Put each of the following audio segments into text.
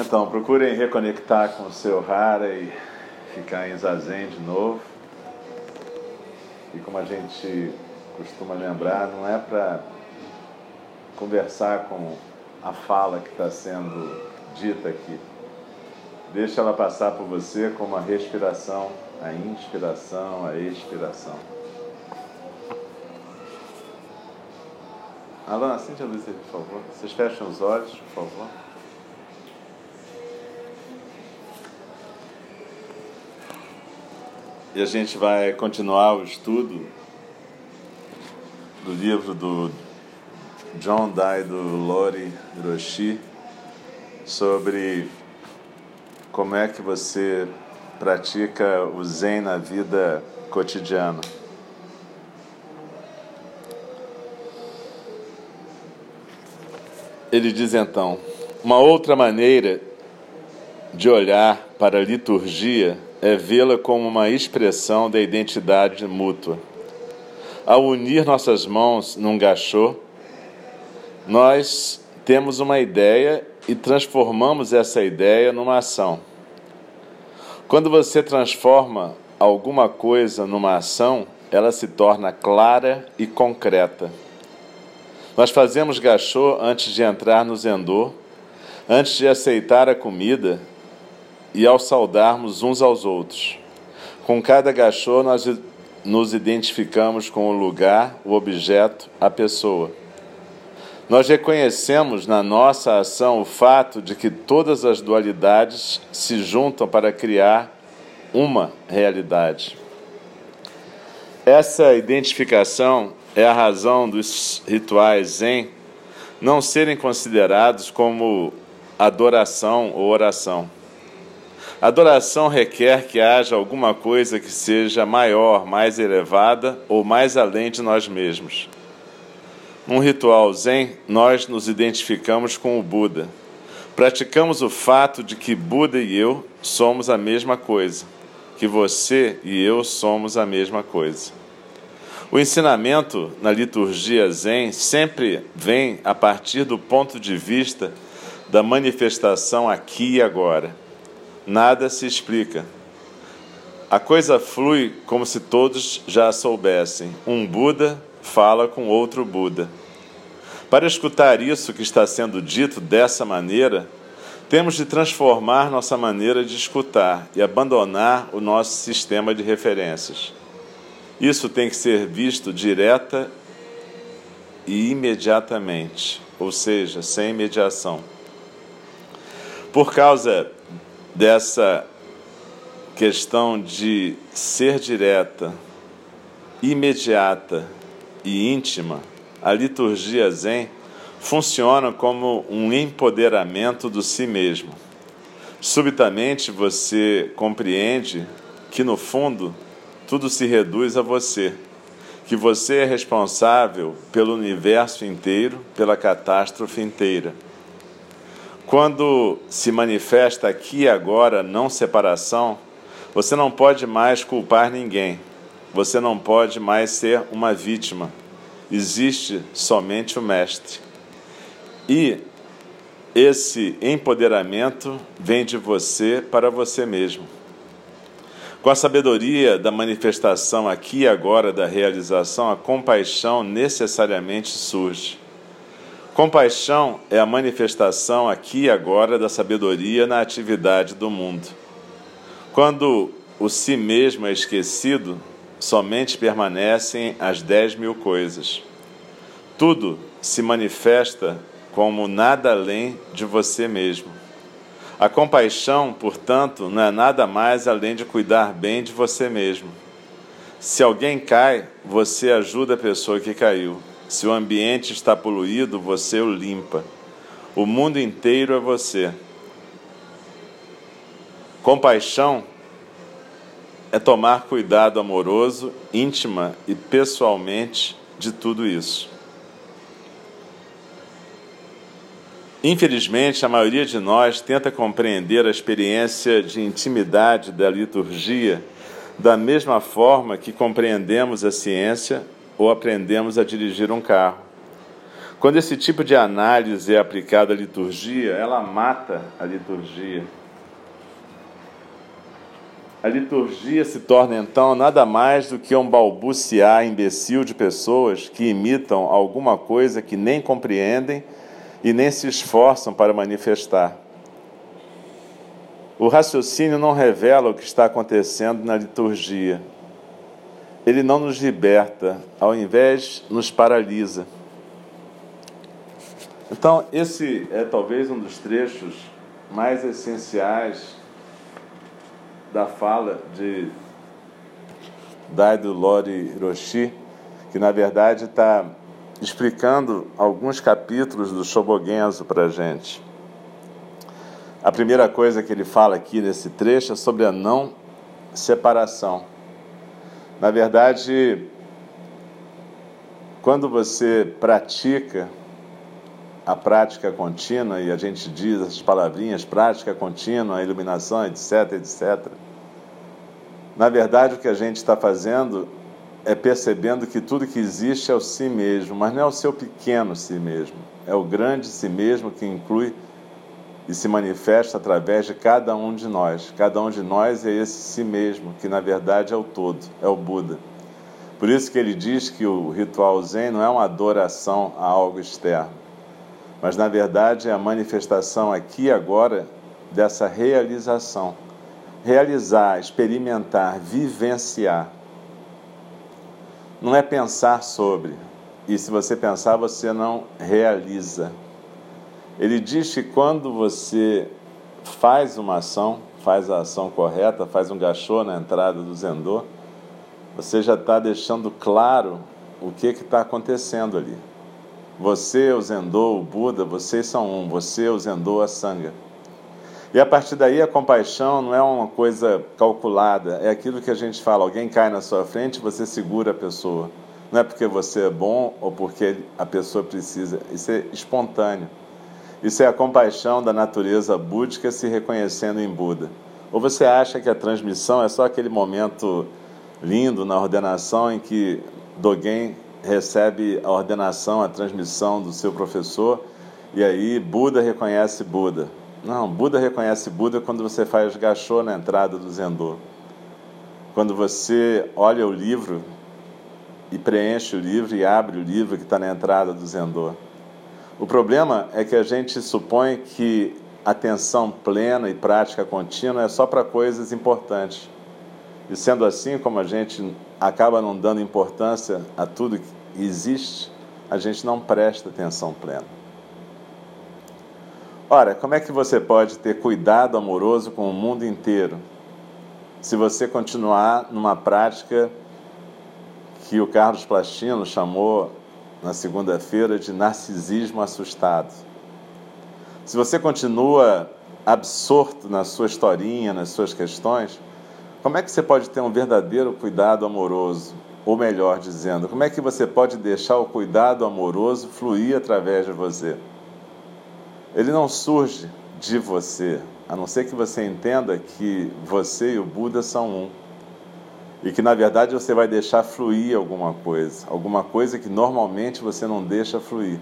Então, procurem reconectar com o seu Hara e ficar em Zazen de novo. E como a gente costuma lembrar, não é para conversar com a fala que está sendo dita aqui. Deixa ela passar por você como a respiração, a inspiração, a expiração. Alan, acende a luz aí, por favor. Vocês fecham os olhos, por favor. E a gente vai continuar o estudo do livro do John Daido Lori Hiroshi sobre como é que você pratica o Zen na vida cotidiana. Ele diz então: uma outra maneira de olhar para a liturgia é vê-la como uma expressão da identidade mútua. Ao unir nossas mãos num gachô, nós temos uma ideia e transformamos essa ideia numa ação. Quando você transforma alguma coisa numa ação, ela se torna clara e concreta. Nós fazemos gachô antes de entrar no zendô, antes de aceitar a comida e ao saudarmos uns aos outros. Com cada gachô, nós nos identificamos com o lugar, o objeto, a pessoa. Nós reconhecemos na nossa ação o fato de que todas as dualidades se juntam para criar uma realidade. Essa identificação é a razão dos rituais Zen não serem considerados como adoração ou oração. Adoração requer que haja alguma coisa que seja maior, mais elevada ou mais além de nós mesmos. Num ritual Zen, nós nos identificamos com o Buda. Praticamos o fato de que Buda e eu somos a mesma coisa, que você e eu somos a mesma coisa. O ensinamento na liturgia Zen sempre vem a partir do ponto de vista da manifestação aqui e agora. Nada se explica. A coisa flui como se todos já soubessem. Um Buda fala com outro Buda. Para escutar isso que está sendo dito dessa maneira, temos de transformar nossa maneira de escutar e abandonar o nosso sistema de referências. Isso tem que ser visto direta e imediatamente, ou seja, sem mediação. Por causa dessa questão de ser direta, imediata e íntima, a liturgia Zen funciona como um empoderamento do si mesmo. Subitamente você compreende que, no fundo, tudo se reduz a você, que você é responsável pelo universo inteiro, pela catástrofe inteira. Quando se manifesta aqui e agora não separação, você não pode mais culpar ninguém. Você não pode mais ser uma vítima. Existe somente o Mestre. E esse empoderamento vem de você para você mesmo. Com a sabedoria da manifestação aqui e agora da realização, a compaixão necessariamente surge. Compaixão é a manifestação aqui e agora da sabedoria na atividade do mundo. Quando o si mesmo é esquecido, somente permanecem as dez mil coisas. Tudo se manifesta como nada além de você mesmo. A compaixão, portanto, não é nada mais além de cuidar bem de você mesmo. Se alguém cai, você ajuda a pessoa que caiu. Se o ambiente está poluído, você o limpa. O mundo inteiro é você. Compaixão é tomar cuidado amoroso, íntima e pessoalmente de tudo isso. Infelizmente, a maioria de nós tenta compreender a experiência de intimidade da liturgia da mesma forma que compreendemos a ciência ou aprendemos a dirigir um carro. Quando esse tipo de análise é aplicada à liturgia, ela mata a liturgia. A liturgia se torna então nada mais do que um balbuciar imbecil de pessoas que imitam alguma coisa que nem compreendem e nem se esforçam para manifestar. O raciocínio não revela o que está acontecendo na liturgia. Ele não nos liberta, ao invés, nos paralisa. Então, esse é talvez um dos trechos mais essenciais da fala de Daido Lori Hiroshi, que na verdade está explicando alguns capítulos do Shobogenzo para a gente. A primeira coisa que ele fala aqui nesse trecho é sobre a não separação. Na verdade, quando você pratica a prática contínua, e a gente diz as palavrinhas prática contínua, iluminação, etc, etc. Na verdade, o que a gente está fazendo é percebendo que tudo que existe é o si mesmo, mas não é o seu pequeno si mesmo, é o grande si mesmo que inclui e se manifesta através de cada um de nós. Cada um de nós é esse si mesmo, que na verdade é o todo, é o Buda. Por isso que ele diz que o ritual Zen não é uma adoração a algo externo, mas na verdade é a manifestação aqui e agora dessa realização. Realizar, experimentar, vivenciar. Não é pensar sobre, e se você pensar, você não realiza. Ele diz que quando você faz uma ação, faz a ação correta, faz um gachô na entrada do zendô, você já está deixando claro o que está acontecendo ali. Você, o Zendô, o Buda, vocês são um. Você, o Zendô, a Sangha. E a partir daí a compaixão não é uma coisa calculada, é aquilo que a gente fala: alguém cai na sua frente, você segura a pessoa. Não é porque você é bom ou porque a pessoa precisa. Isso é espontâneo. Isso é a compaixão da natureza búdica se reconhecendo em Buda. Ou você acha que a transmissão é só aquele momento lindo na ordenação em que Dogen recebe a ordenação, a transmissão do seu professor, e aí Buda reconhece Buda. Não, Buda reconhece Buda quando você faz gachô na entrada do Zendô. Quando você olha o livro e preenche o livro e abre o livro que está na entrada do Zendô. O problema é que a gente supõe que atenção plena e prática contínua é só para coisas importantes. E sendo assim, como a gente acaba não dando importância a tudo que existe, a gente não presta atenção plena. Ora, como é que você pode ter cuidado amoroso com o mundo inteiro se você continuar numa prática que o Carlos Plastino chamou na segunda-feira de narcisismo assustado? Se você continua absorto na sua historinha, nas suas questões, Como é que você pode ter um verdadeiro cuidado amoroso? Ou melhor dizendo, como é que você pode deixar o cuidado amoroso fluir através de você? Ele não surge de você, a não ser que você entenda que você e o Buda são um. E que na verdade você vai deixar fluir alguma coisa, alguma coisa que normalmente você não deixa fluir.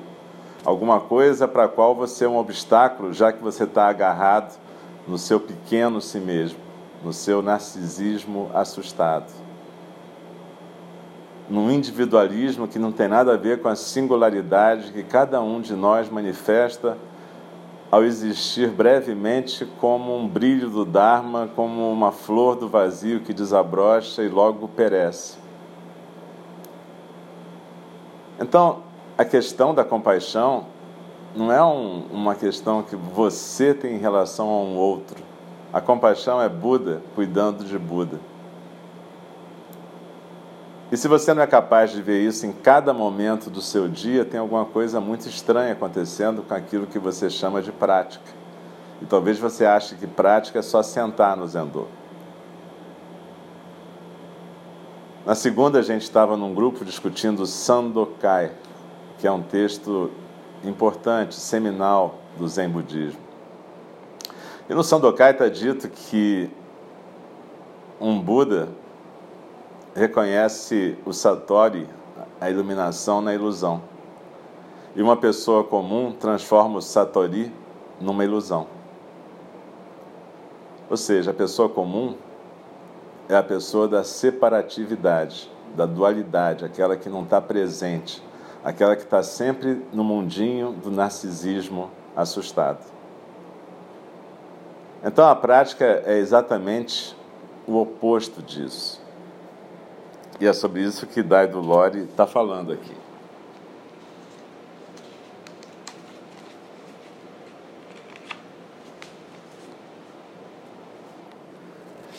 Alguma coisa para a qual você é um obstáculo, já que você está agarrado no seu pequeno si mesmo no seu narcisismo assustado. Num individualismo que não tem nada a ver com a singularidade que cada um de nós manifesta ao existir brevemente como um brilho do Dharma, como uma flor do vazio que desabrocha e logo perece. Então, a questão da compaixão não é um, uma questão que você tem em relação a um outro a compaixão é Buda cuidando de Buda. E se você não é capaz de ver isso em cada momento do seu dia, tem alguma coisa muito estranha acontecendo com aquilo que você chama de prática. E talvez você ache que prática é só sentar no Zendô. Na segunda, a gente estava num grupo discutindo Sandokai, que é um texto importante, seminal do Zen Budismo. E no Sandokai está dito que um Buda reconhece o Satori, a iluminação, na ilusão. E uma pessoa comum transforma o Satori numa ilusão. Ou seja, a pessoa comum é a pessoa da separatividade, da dualidade, aquela que não está presente, aquela que está sempre no mundinho do narcisismo assustado. Então a prática é exatamente o oposto disso. E é sobre isso que Daido Lore está falando aqui.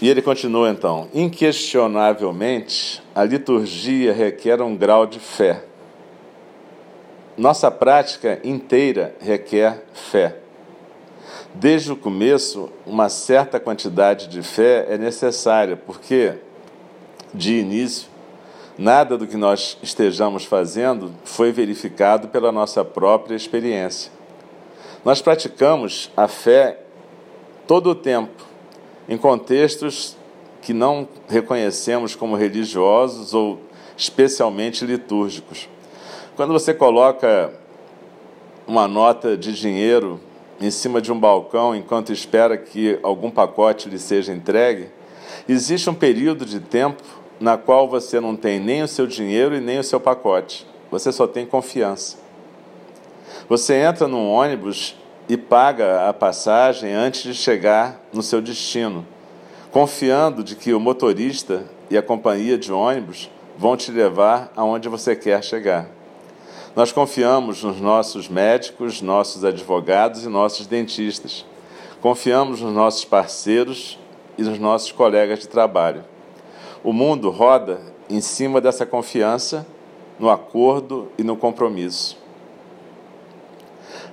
E ele continua então: inquestionavelmente, a liturgia requer um grau de fé. Nossa prática inteira requer fé. Desde o começo, uma certa quantidade de fé é necessária, porque, de início, nada do que nós estejamos fazendo foi verificado pela nossa própria experiência. Nós praticamos a fé todo o tempo, em contextos que não reconhecemos como religiosos ou especialmente litúrgicos. Quando você coloca uma nota de dinheiro em cima de um balcão enquanto espera que algum pacote lhe seja entregue, existe um período de tempo na qual você não tem nem o seu dinheiro e nem o seu pacote. Você só tem confiança. Você entra num ônibus e paga a passagem antes de chegar no seu destino, confiando de que o motorista e a companhia de ônibus vão te levar aonde você quer chegar. Nós confiamos nos nossos médicos, nossos advogados e nossos dentistas. Confiamos nos nossos parceiros e nos nossos colegas de trabalho. O mundo roda em cima dessa confiança, no acordo e no compromisso.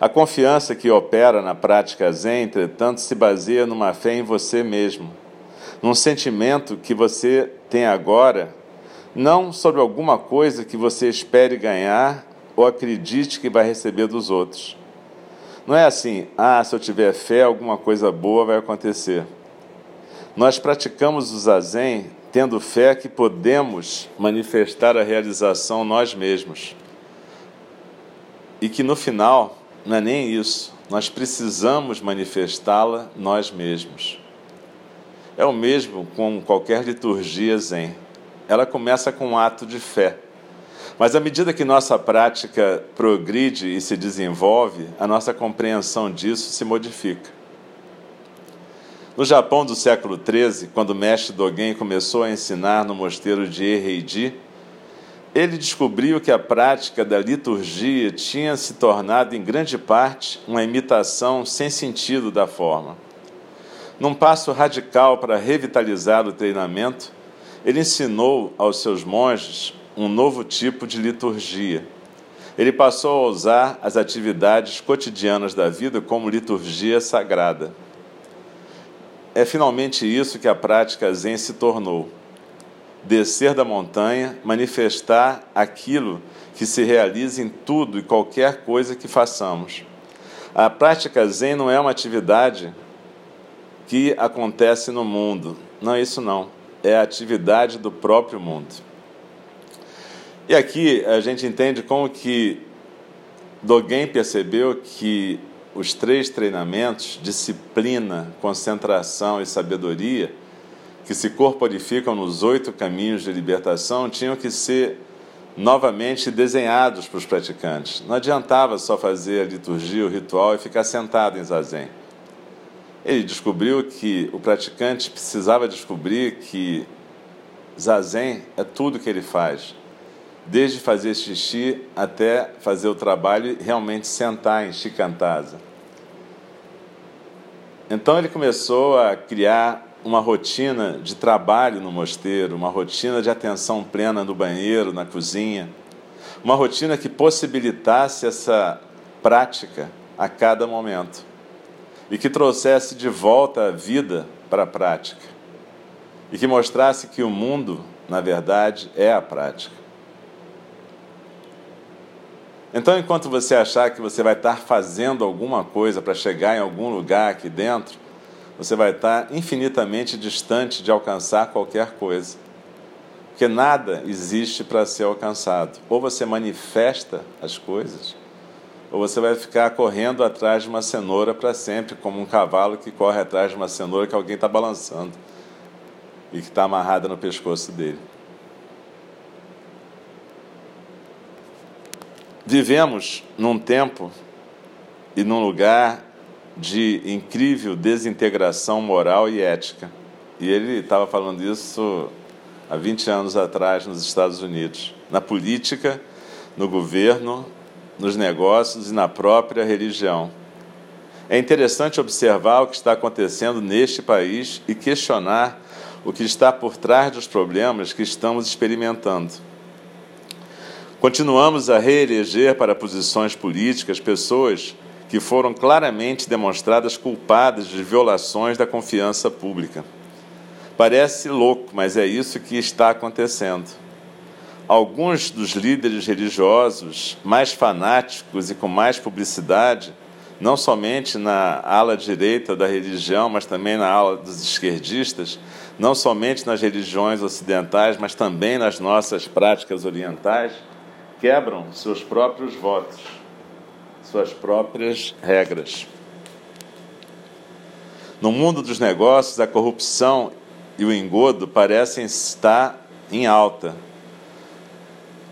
A confiança que opera na prática Zen, entretanto, se baseia numa fé em você mesmo, num sentimento que você tem agora, não sobre alguma coisa que você espere ganhar ou acredite que vai receber dos outros. Não é assim, ah, se eu tiver fé, alguma coisa boa vai acontecer. Nós praticamos o zazen tendo fé que podemos manifestar a realização nós mesmos. E que no final, não é nem isso, nós precisamos manifestá-la nós mesmos. É o mesmo com qualquer liturgia zen. Ela começa com um ato de fé. Mas à medida que nossa prática progride e se desenvolve, a nossa compreensão disso se modifica. No Japão do século XIII, quando o mestre Dogen começou a ensinar no mosteiro de Eheiji, ele descobriu que a prática da liturgia tinha se tornado, em grande parte, uma imitação sem sentido da forma. Num passo radical para revitalizar o treinamento, ele ensinou aos seus monges um novo tipo de liturgia. Ele passou a usar as atividades cotidianas da vida como liturgia sagrada. É finalmente isso que a prática Zen se tornou: descer da montanha, manifestar aquilo que se realiza em tudo e qualquer coisa que façamos. A prática Zen não é uma atividade que acontece no mundo. Não é isso não. É a atividade do próprio mundo. E aqui a gente entende como que Dogen percebeu que os três treinamentos, disciplina, concentração e sabedoria, que se corporificam nos oito caminhos de libertação, tinham que ser novamente desenhados para os praticantes. Não adiantava só fazer a liturgia, o ritual e ficar sentado em zazen. Ele descobriu que o praticante precisava descobrir que zazen é tudo que ele faz, desde fazer xixi até fazer o trabalho e realmente sentar em shikantaza. Então ele começou a criar uma rotina de trabalho no mosteiro, uma rotina de atenção plena no banheiro, na cozinha, uma rotina que possibilitasse essa prática a cada momento. E que trouxesse de volta a vida para a prática. E que mostrasse que o mundo, na verdade, é a prática. Então, enquanto você achar que você vai estar fazendo alguma coisa para chegar em algum lugar aqui dentro, você vai estar infinitamente distante de alcançar qualquer coisa. Porque nada existe para ser alcançado. Ou você manifesta as coisas, ou você vai ficar correndo atrás de uma cenoura para sempre, como um cavalo que corre atrás de uma cenoura que alguém está balançando e que está amarrada no pescoço dele. Vivemos num tempo e num lugar de incrível desintegração moral e ética. E ele estava falando isso há 20 anos atrás nos Estados Unidos. Na política, no governo, nos negócios e na própria religião. É interessante observar o que está acontecendo neste país e questionar o que está por trás dos problemas que estamos experimentando. Continuamos a reeleger para posições políticas pessoas que foram claramente demonstradas culpadas de violações da confiança pública. Parece louco, mas é isso que está acontecendo. Alguns dos líderes religiosos mais fanáticos e com mais publicidade, não somente na ala direita da religião, mas também na ala dos esquerdistas, não somente nas religiões ocidentais, mas também nas nossas práticas orientais, quebram seus próprios votos suas próprias regras. No mundo dos negócios, a corrupção e o engodo parecem estar em alta.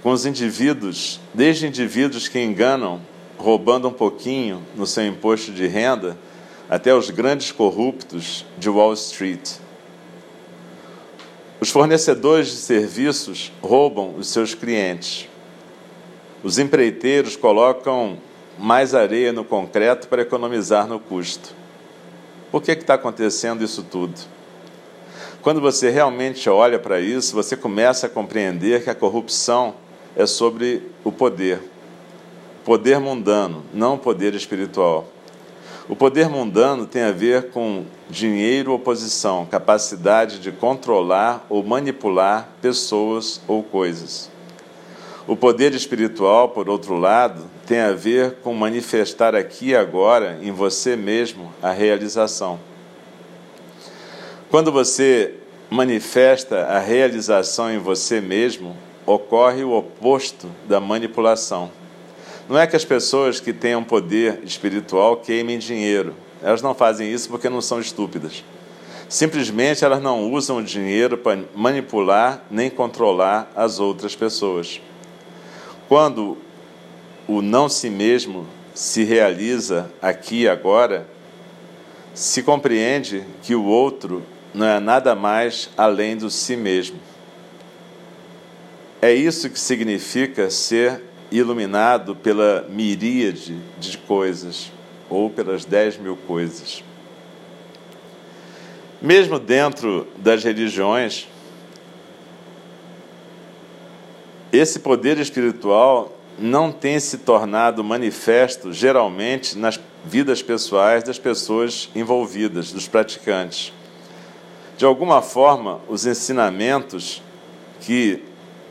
Com os indivíduos, desde indivíduos que enganam, roubando um pouquinho no seu imposto de renda, até os grandes corruptos de Wall Street. Os fornecedores de serviços roubam os seus clientes. Os empreiteiros colocam mais areia no concreto para economizar no custo. Por que está acontecendo isso tudo? Quando você realmente olha para isso, você começa a compreender que a corrupção é sobre o poder. Poder mundano, não poder espiritual. O poder mundano tem a ver com dinheiro ou posição, capacidade de controlar ou manipular pessoas ou coisas. O poder espiritual, por outro lado, tem a ver com manifestar aqui e agora em você mesmo a realização. Quando você manifesta a realização em você mesmo, ocorre o oposto da manipulação. Não é que as pessoas que tenham poder espiritual queimem dinheiro. Elas não fazem isso porque não são estúpidas. Simplesmente elas não usam o dinheiro para manipular nem controlar as outras pessoas. Quando o não si mesmo se realiza aqui e agora, se compreende que o outro não é nada mais além do si mesmo. É isso que significa ser iluminado pela miríade de coisas, ou pelas dez mil coisas. Mesmo dentro das religiões, Esse poder espiritual não tem se tornado manifesto geralmente nas vidas pessoais das pessoas envolvidas, dos praticantes. De alguma forma, os ensinamentos que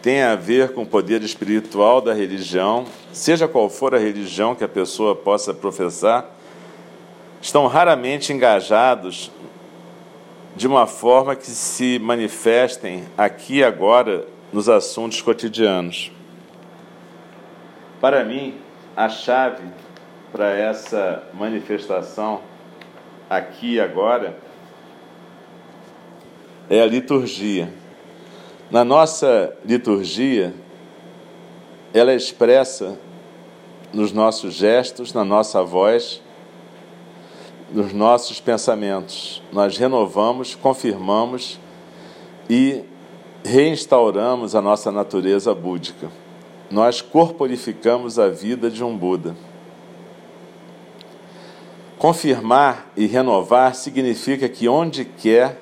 têm a ver com o poder espiritual da religião, seja qual for a religião que a pessoa possa professar, estão raramente engajados de uma forma que se manifestem aqui agora nos assuntos cotidianos. Para mim, a chave para essa manifestação aqui e agora é a liturgia. Na nossa liturgia, ela é expressa nos nossos gestos, na nossa voz, nos nossos pensamentos. Nós renovamos, confirmamos e reinstauramos a nossa natureza búdica. Nós corporificamos a vida de um Buda. Confirmar e renovar significa que onde quer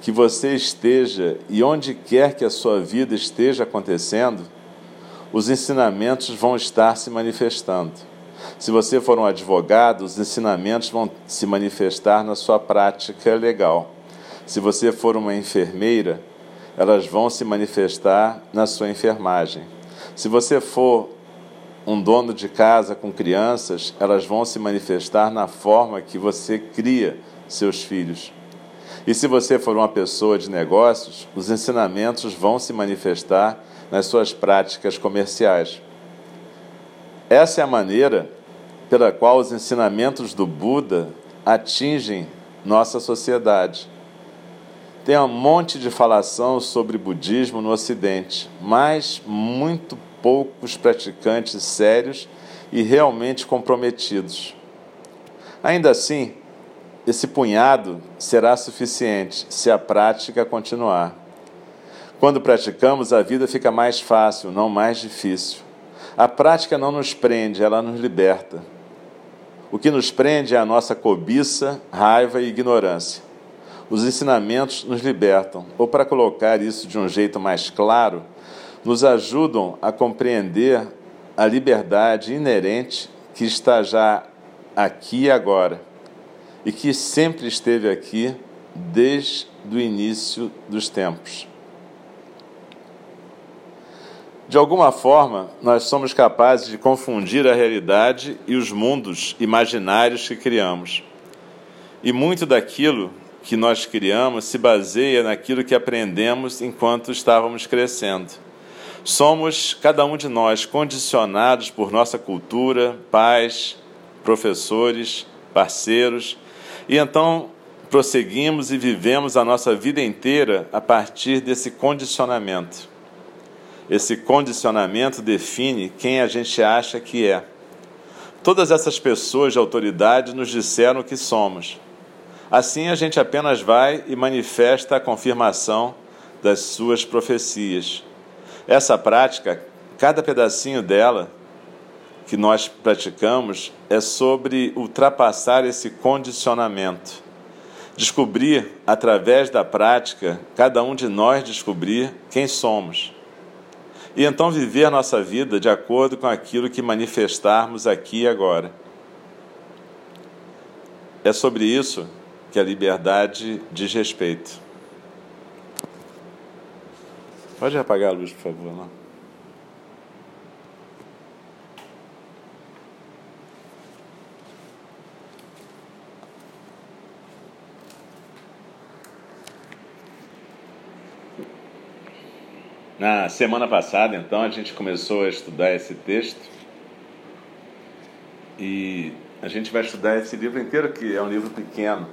que você esteja e onde quer que a sua vida esteja acontecendo, os ensinamentos vão estar se manifestando. Se você for um advogado, os ensinamentos vão se manifestar na sua prática legal. Se você for uma enfermeira, elas vão se manifestar na sua enfermagem. Se você for um dono de casa com crianças, elas vão se manifestar na forma que você cria seus filhos. E se você for uma pessoa de negócios, os ensinamentos vão se manifestar nas suas práticas comerciais. Essa é a maneira pela qual os ensinamentos do Buda atingem nossa sociedade. Tem um monte de falação sobre budismo no Ocidente, mas muito poucos praticantes sérios e realmente comprometidos. Ainda assim, esse punhado será suficiente se a prática continuar. Quando praticamos, a vida fica mais fácil, não mais difícil. A prática não nos prende, ela nos liberta. O que nos prende é a nossa cobiça, raiva e ignorância. Os ensinamentos nos libertam, ou para colocar isso de um jeito mais claro, nos ajudam a compreender a liberdade inerente que está já aqui e agora e que sempre esteve aqui desde o início dos tempos. De alguma forma, nós somos capazes de confundir a realidade e os mundos imaginários que criamos. E muito daquilo que nós criamos se baseia naquilo que aprendemos enquanto estávamos crescendo. Somos, cada um de nós, condicionados por nossa cultura, pais, professores, parceiros e então prosseguimos e vivemos a nossa vida inteira a partir desse condicionamento. Esse condicionamento define quem a gente acha que é. Todas essas pessoas de autoridade nos disseram que somos. Assim a gente apenas vai e manifesta a confirmação das suas profecias. Essa prática, cada pedacinho dela, que nós praticamos é sobre ultrapassar esse condicionamento. Descobrir, através da prática, cada um de nós descobrir quem somos. E então viver a nossa vida de acordo com aquilo que manifestarmos aqui e agora. É sobre isso que a liberdade diz respeito. Pode apagar a luz, por favor. Não? Na semana passada, então, a gente começou a estudar esse texto e a gente vai estudar esse livro inteiro, que é um livro pequeno.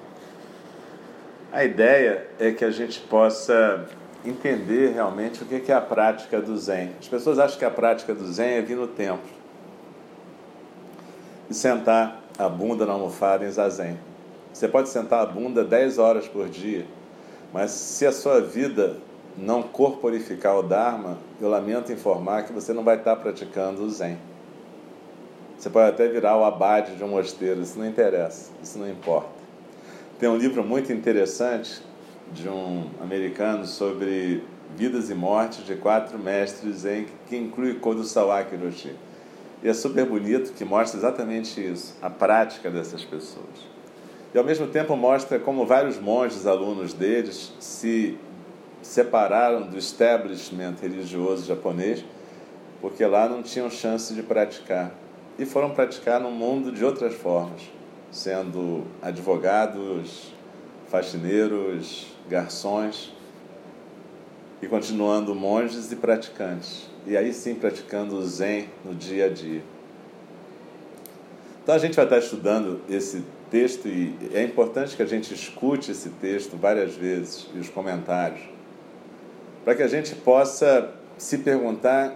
A ideia é que a gente possa entender realmente o que é a prática do Zen. As pessoas acham que a prática do Zen é vir no templo e sentar a bunda na almofada em zazen. Você pode sentar a bunda 10 horas por dia, mas se a sua vida não corporificar o Dharma, eu lamento informar que você não vai estar praticando o Zen. Você pode até virar o abade de um mosteiro, isso não interessa, isso não importa. Tem um livro muito interessante de um americano sobre vidas e mortes de quatro mestres Zen, que inclui Kodo Sawaki Roshi. E é super bonito que mostra exatamente isso, a prática dessas pessoas. E ao mesmo tempo mostra como vários monges alunos deles se separaram do establishment religioso japonês, porque lá não tinham chance de praticar. E foram praticar no mundo de outras formas, sendo advogados, faxineiros, garçons, e continuando monges e praticantes. E aí sim praticando o Zen no dia a dia. Então a gente vai estar estudando esse texto e é importante que a gente escute esse texto várias vezes e os comentários para que a gente possa se perguntar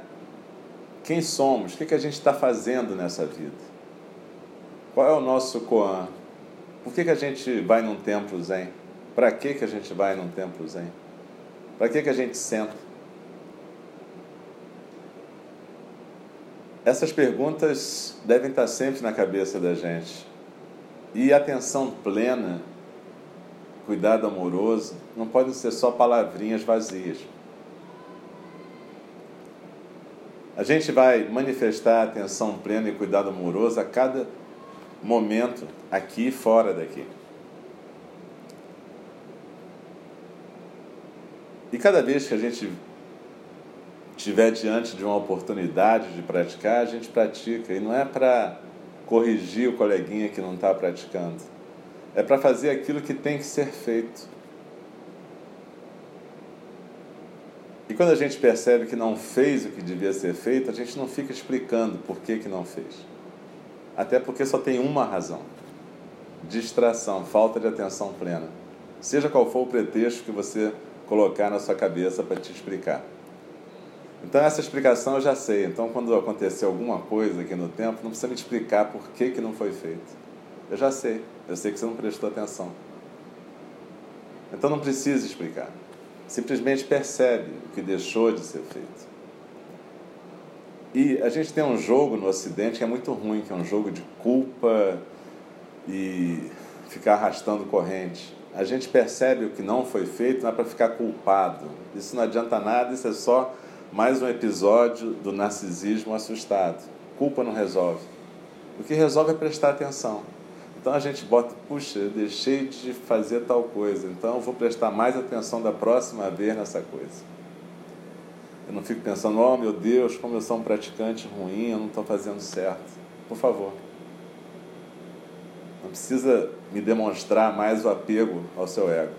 quem somos, o que, que a gente está fazendo nessa vida. Qual é o nosso Koan? Por que, que a gente vai num templo zen? Para que, que a gente vai num templo zen? Para que, que a gente senta? Essas perguntas devem estar sempre na cabeça da gente. E atenção plena, cuidado amoroso, não podem ser só palavrinhas vazias. A gente vai manifestar atenção plena e cuidado amoroso a cada momento, aqui e fora daqui. E cada vez que a gente estiver diante de uma oportunidade de praticar, a gente pratica. E não é para corrigir o coleguinha que não está praticando. É para fazer aquilo que tem que ser feito. E quando a gente percebe que não fez o que devia ser feito, a gente não fica explicando por que, que não fez. Até porque só tem uma razão: distração, falta de atenção plena. Seja qual for o pretexto que você colocar na sua cabeça para te explicar. Então essa explicação eu já sei. Então quando acontecer alguma coisa aqui no tempo, não precisa me explicar por que, que não foi feito. Eu já sei. Eu sei que você não prestou atenção. Então não precisa explicar simplesmente percebe o que deixou de ser feito. E a gente tem um jogo no Ocidente que é muito ruim, que é um jogo de culpa e ficar arrastando corrente. A gente percebe o que não foi feito, não é para ficar culpado. Isso não adianta nada, isso é só mais um episódio do narcisismo assustado. Culpa não resolve. O que resolve é prestar atenção. Então a gente bota, puxa, eu deixei de fazer tal coisa, então eu vou prestar mais atenção da próxima vez nessa coisa. Eu não fico pensando, oh meu Deus, como eu sou um praticante ruim, eu não estou fazendo certo. Por favor. Não precisa me demonstrar mais o apego ao seu ego.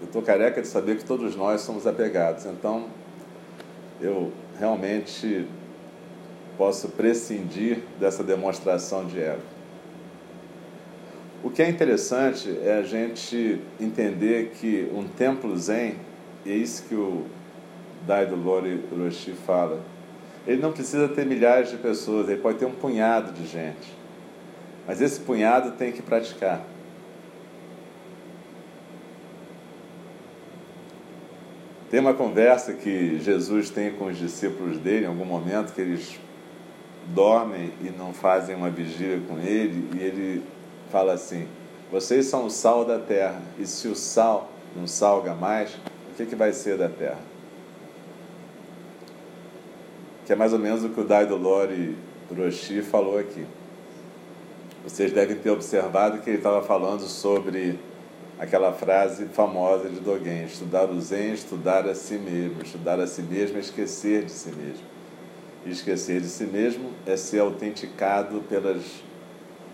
Eu estou careca de saber que todos nós somos apegados. Então, eu realmente posso prescindir dessa demonstração de ego. O que é interessante é a gente entender que um templo zen, e é isso que o Daido Lori Roshi fala, ele não precisa ter milhares de pessoas, ele pode ter um punhado de gente. Mas esse punhado tem que praticar. Tem uma conversa que Jesus tem com os discípulos dele em algum momento que eles dormem e não fazem uma vigília com ele e ele fala assim: vocês são o sal da terra, e se o sal não salga mais, o que, que vai ser da terra? Que é mais ou menos o que o Daido Lori Roshi falou aqui. Vocês devem ter observado que ele estava falando sobre aquela frase famosa de Dogen: estudar o Zen, estudar a si mesmo. Estudar a si mesmo é esquecer de si mesmo. E esquecer de si mesmo é ser autenticado pelas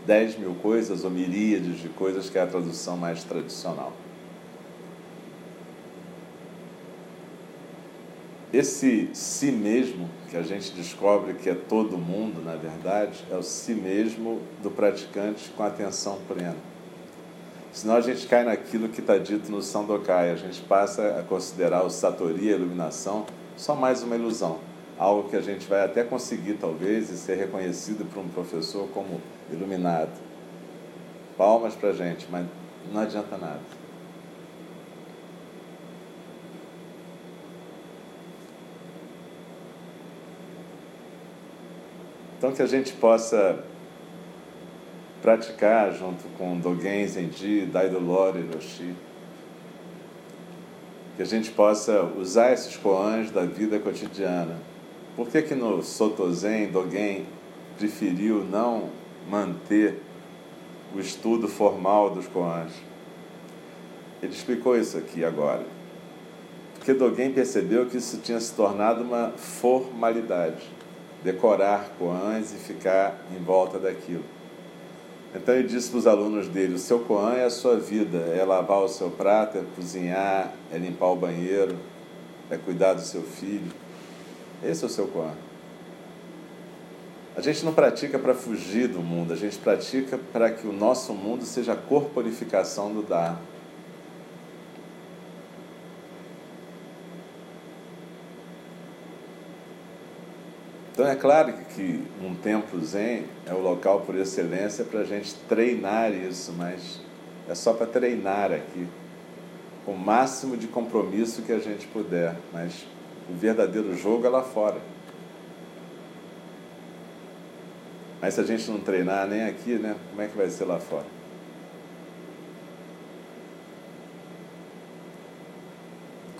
dez mil coisas ou miríades de coisas, que é a tradução mais tradicional. Esse si mesmo, que a gente descobre que é todo mundo, na verdade, é o si mesmo do praticante com atenção plena. Senão a gente cai naquilo que está dito no Sandokai, a gente passa a considerar o Satori, a iluminação, só mais uma ilusão algo que a gente vai até conseguir, talvez, e ser reconhecido por um professor como iluminado. Palmas para gente, mas não adianta nada. Então, que a gente possa praticar junto com Dogen Zenji, Daido Lori Roshi, que a gente possa usar esses koans da vida cotidiana por que, que no Sotozen, Dogen preferiu não manter o estudo formal dos koans. Ele explicou isso aqui agora. Porque Dogen percebeu que isso tinha se tornado uma formalidade. Decorar koans e ficar em volta daquilo. Então ele disse para os alunos dele: o seu koan é a sua vida, é lavar o seu prato, é cozinhar, é limpar o banheiro, é cuidar do seu filho. Esse é o seu koan. A gente não pratica para fugir do mundo, a gente pratica para que o nosso mundo seja a corporificação do Dharma. Então é claro que um templo zen é o local por excelência para a gente treinar isso, mas é só para treinar aqui, o máximo de compromisso que a gente puder, mas o verdadeiro jogo é lá fora. Mas se a gente não treinar nem aqui, né, como é que vai ser lá fora?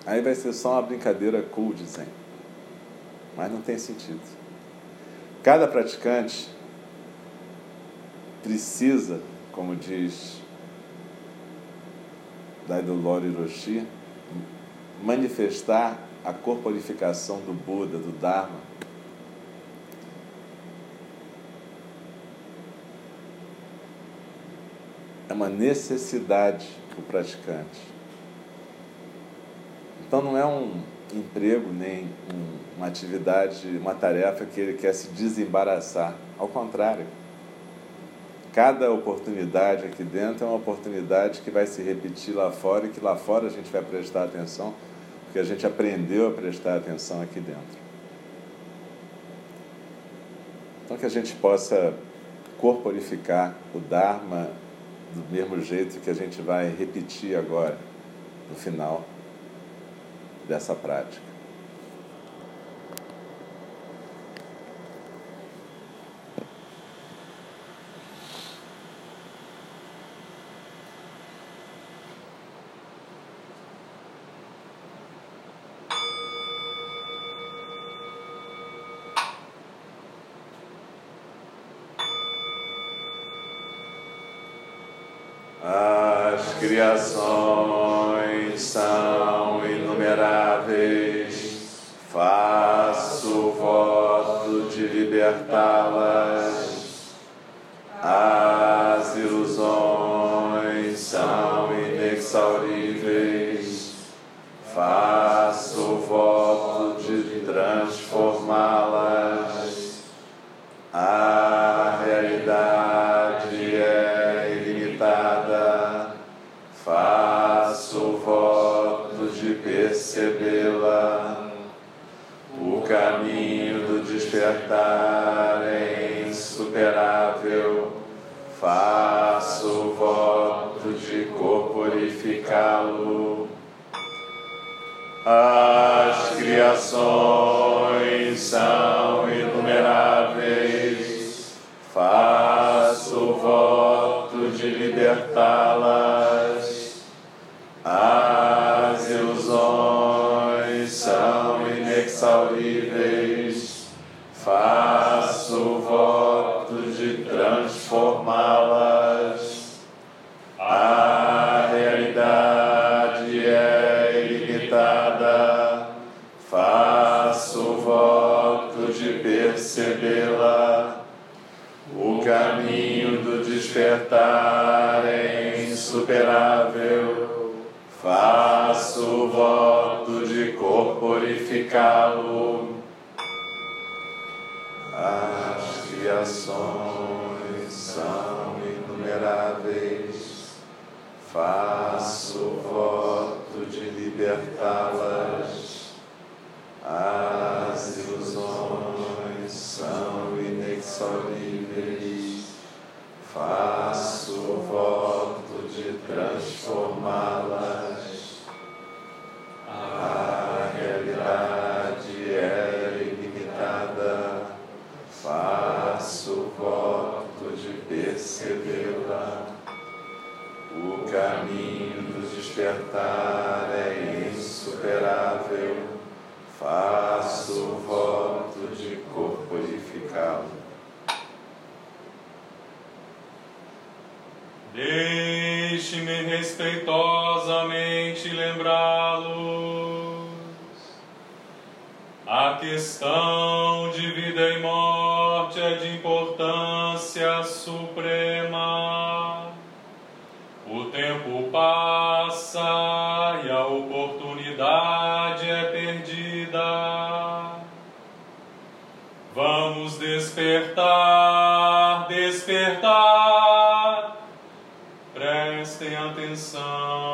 Aí vai ser só uma brincadeira cool de zen. Mas não tem sentido. Cada praticante precisa, como diz Daidoloro Hiroshi, manifestar a corporificação do Buda, do Dharma. É uma necessidade para o praticante. Então não é um emprego, nem um, uma atividade, uma tarefa que ele quer se desembaraçar. Ao contrário, cada oportunidade aqui dentro é uma oportunidade que vai se repetir lá fora e que lá fora a gente vai prestar atenção, porque a gente aprendeu a prestar atenção aqui dentro. Então, que a gente possa corporificar o Dharma do mesmo jeito que a gente vai repetir agora, no final dessa prática. As criações são de criações são inumeráveis, faço voto de libertá-las. As ilusões são inexauríveis, faço voto de transformá-las. Despertar é insuperável, faço voto de corporificá-lo. As criações são inumeráveis, faço voto de libertá-las. Percebê-la. O caminho do despertar é insuperável, faço voto de corporificá-lo. Deixe-me respeitosamente lembrá-los. A questão suprema. O tempo passa e a oportunidade é perdida. Vamos despertar, despertar. Prestem atenção.